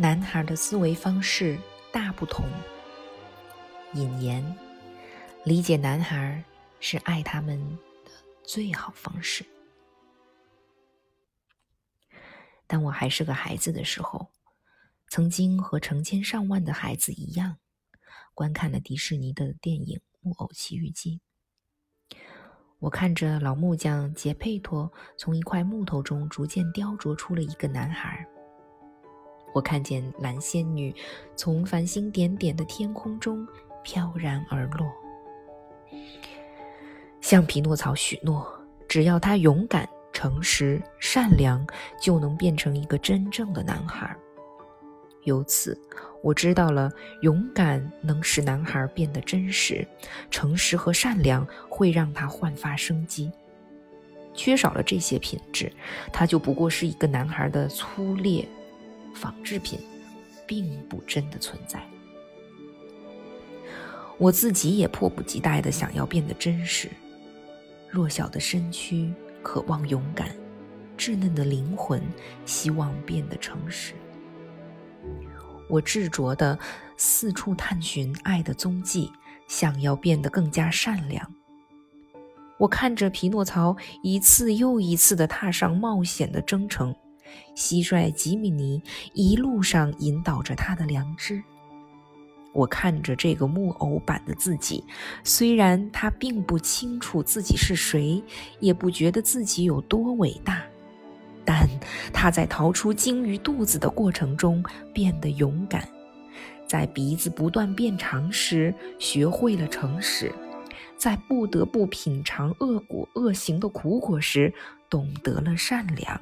男孩的思维方式大不同。引言：理解男孩是爱他们的最好方式。当我还是个孩子的时候，曾经和成千上万的孩子一样，观看了迪士尼的电影《木偶奇遇记》。我看着老木匠杰佩托从一块木头中逐渐雕琢出了一个男孩。我看见蓝仙女从繁星点点的天空中飘然而落，向匹诺曹许诺，只要他勇敢、诚实、善良，就能变成一个真正的男孩。由此，我知道了，勇敢能使男孩变得真实，诚实和善良会让他焕发生机。缺少了这些品质，他就不过是一个男孩的粗劣。仿制品并不真的存在。我自己也迫不及待的想要变得真实。弱小的身躯渴望勇敢，稚嫩的灵魂希望变得诚实。我执着的四处探寻爱的踪迹，想要变得更加善良。我看着匹诺曹一次又一次的踏上冒险的征程。蟋蟀吉米尼一路上引导着他的良知。我看着这个木偶版的自己，虽然他并不清楚自己是谁，也不觉得自己有多伟大，但他在逃出鲸鱼肚子的过程中变得勇敢，在鼻子不断变长时学会了诚实，在不得不品尝恶果恶行的苦果时懂得了善良。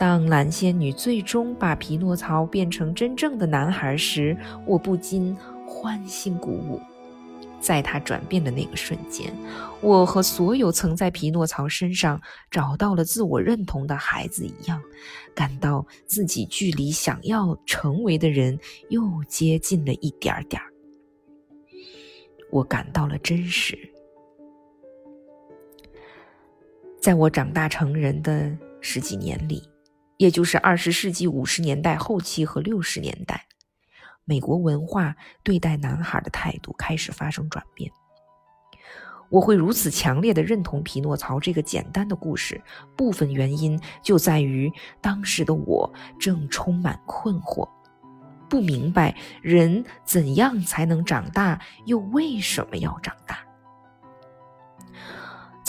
当蓝仙女最终把匹诺曹变成真正的男孩时，我不禁欢欣鼓舞。在他转变的那个瞬间，我和所有曾在匹诺曹身上找到了自我认同的孩子一样，感到自己距离想要成为的人又接近了一点点儿。我感到了真实。在我长大成人的十几年里。也就是二十世纪五十年代后期和六十年代，美国文化对待男孩的态度开始发生转变。我会如此强烈的认同匹诺曹这个简单的故事，部分原因就在于当时的我正充满困惑，不明白人怎样才能长大，又为什么要长大。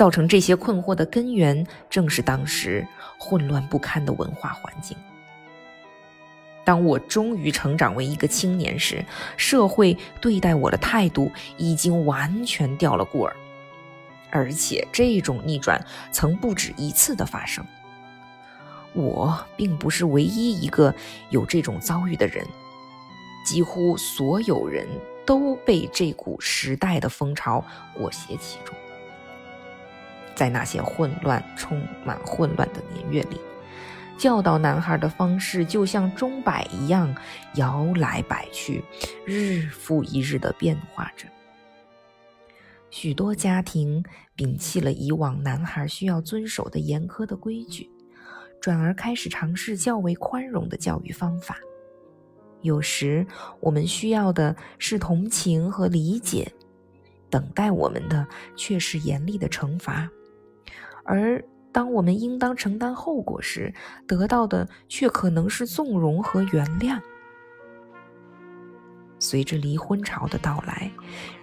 造成这些困惑的根源，正是当时混乱不堪的文化环境。当我终于成长为一个青年时，社会对待我的态度已经完全掉了过儿，而且这种逆转曾不止一次的发生。我并不是唯一一个有这种遭遇的人，几乎所有人都被这股时代的风潮裹挟其中。在那些混乱、充满混乱的年月里，教导男孩的方式就像钟摆一样摇来摆去，日复一日地变化着。许多家庭摒弃了以往男孩需要遵守的严苛的规矩，转而开始尝试较为宽容的教育方法。有时，我们需要的是同情和理解，等待我们的却是严厉的惩罚。而当我们应当承担后果时，得到的却可能是纵容和原谅。随着离婚潮的到来，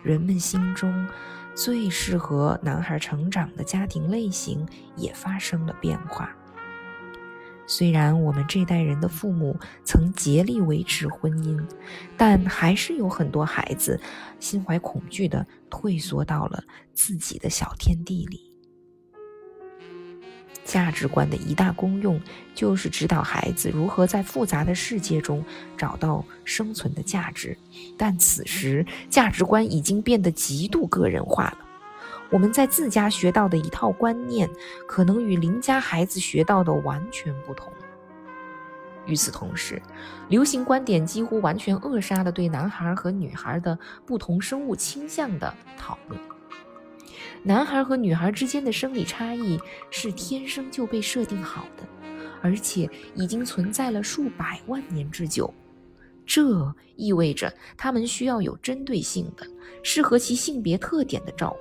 人们心中最适合男孩成长的家庭类型也发生了变化。虽然我们这代人的父母曾竭力维持婚姻，但还是有很多孩子心怀恐惧地退缩到了自己的小天地里。价值观的一大功用，就是指导孩子如何在复杂的世界中找到生存的价值。但此时，价值观已经变得极度个人化了。我们在自家学到的一套观念，可能与邻家孩子学到的完全不同。与此同时，流行观点几乎完全扼杀了对男孩和女孩的不同生物倾向的讨论。男孩和女孩之间的生理差异是天生就被设定好的，而且已经存在了数百万年之久。这意味着他们需要有针对性的、适合其性别特点的照顾。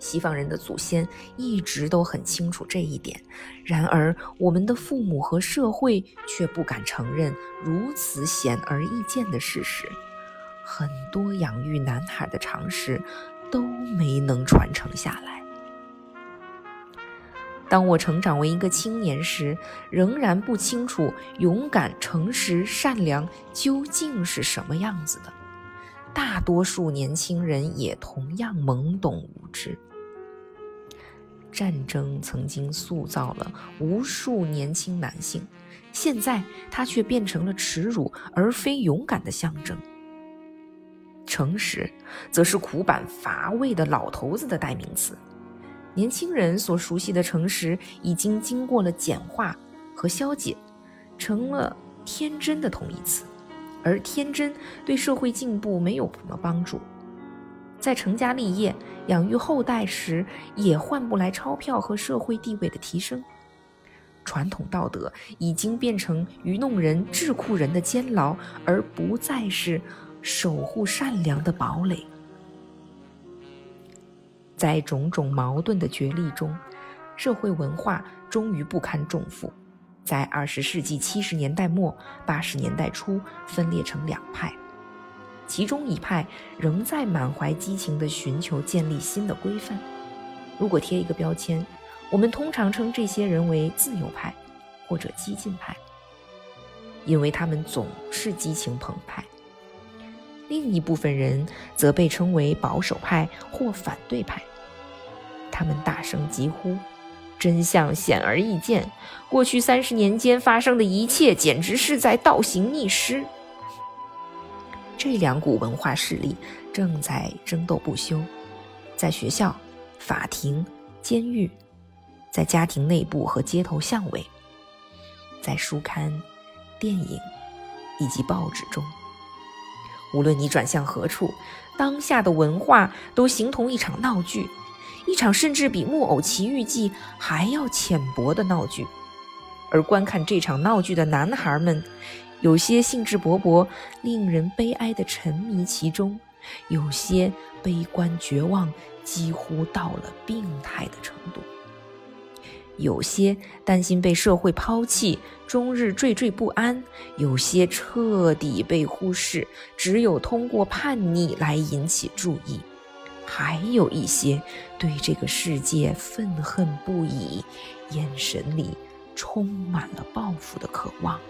西方人的祖先一直都很清楚这一点，然而我们的父母和社会却不敢承认如此显而易见的事实。很多养育男孩的常识都没能传承下来。当我成长为一个青年时，仍然不清楚勇敢、诚实、善良究竟是什么样子的。大多数年轻人也同样懵懂无知。战争曾经塑造了无数年轻男性，现在它却变成了耻辱而非勇敢的象征。诚实，则是苦板乏味的老头子的代名词。年轻人所熟悉的诚实，已经经过了简化和消解，成了天真的同义词，而天真对社会进步没有什么帮助。在成家立业、养育后代时，也换不来钞票和社会地位的提升。传统道德已经变成愚弄人、智库人的监牢，而不再是守护善良的堡垒。在种种矛盾的角力中，社会文化终于不堪重负，在二十世纪七十年代末、八十年代初分裂成两派。其中一派仍在满怀激情地寻求建立新的规范。如果贴一个标签，我们通常称这些人为自由派或者激进派，因为他们总是激情澎湃。另一部分人则被称为保守派或反对派，他们大声疾呼，真相显而易见，过去三十年间发生的一切简直是在倒行逆施。这两股文化势力正在争斗不休，在学校、法庭、监狱，在家庭内部和街头巷尾，在书刊、电影以及报纸中。无论你转向何处，当下的文化都形同一场闹剧，一场甚至比《木偶奇遇记》还要浅薄的闹剧。而观看这场闹剧的男孩们。有些兴致勃勃，令人悲哀的沉迷其中；有些悲观绝望，几乎到了病态的程度；有些担心被社会抛弃，终日惴惴不安；有些彻底被忽视，只有通过叛逆来引起注意；还有一些对这个世界愤恨不已，眼神里充满了报复的渴望。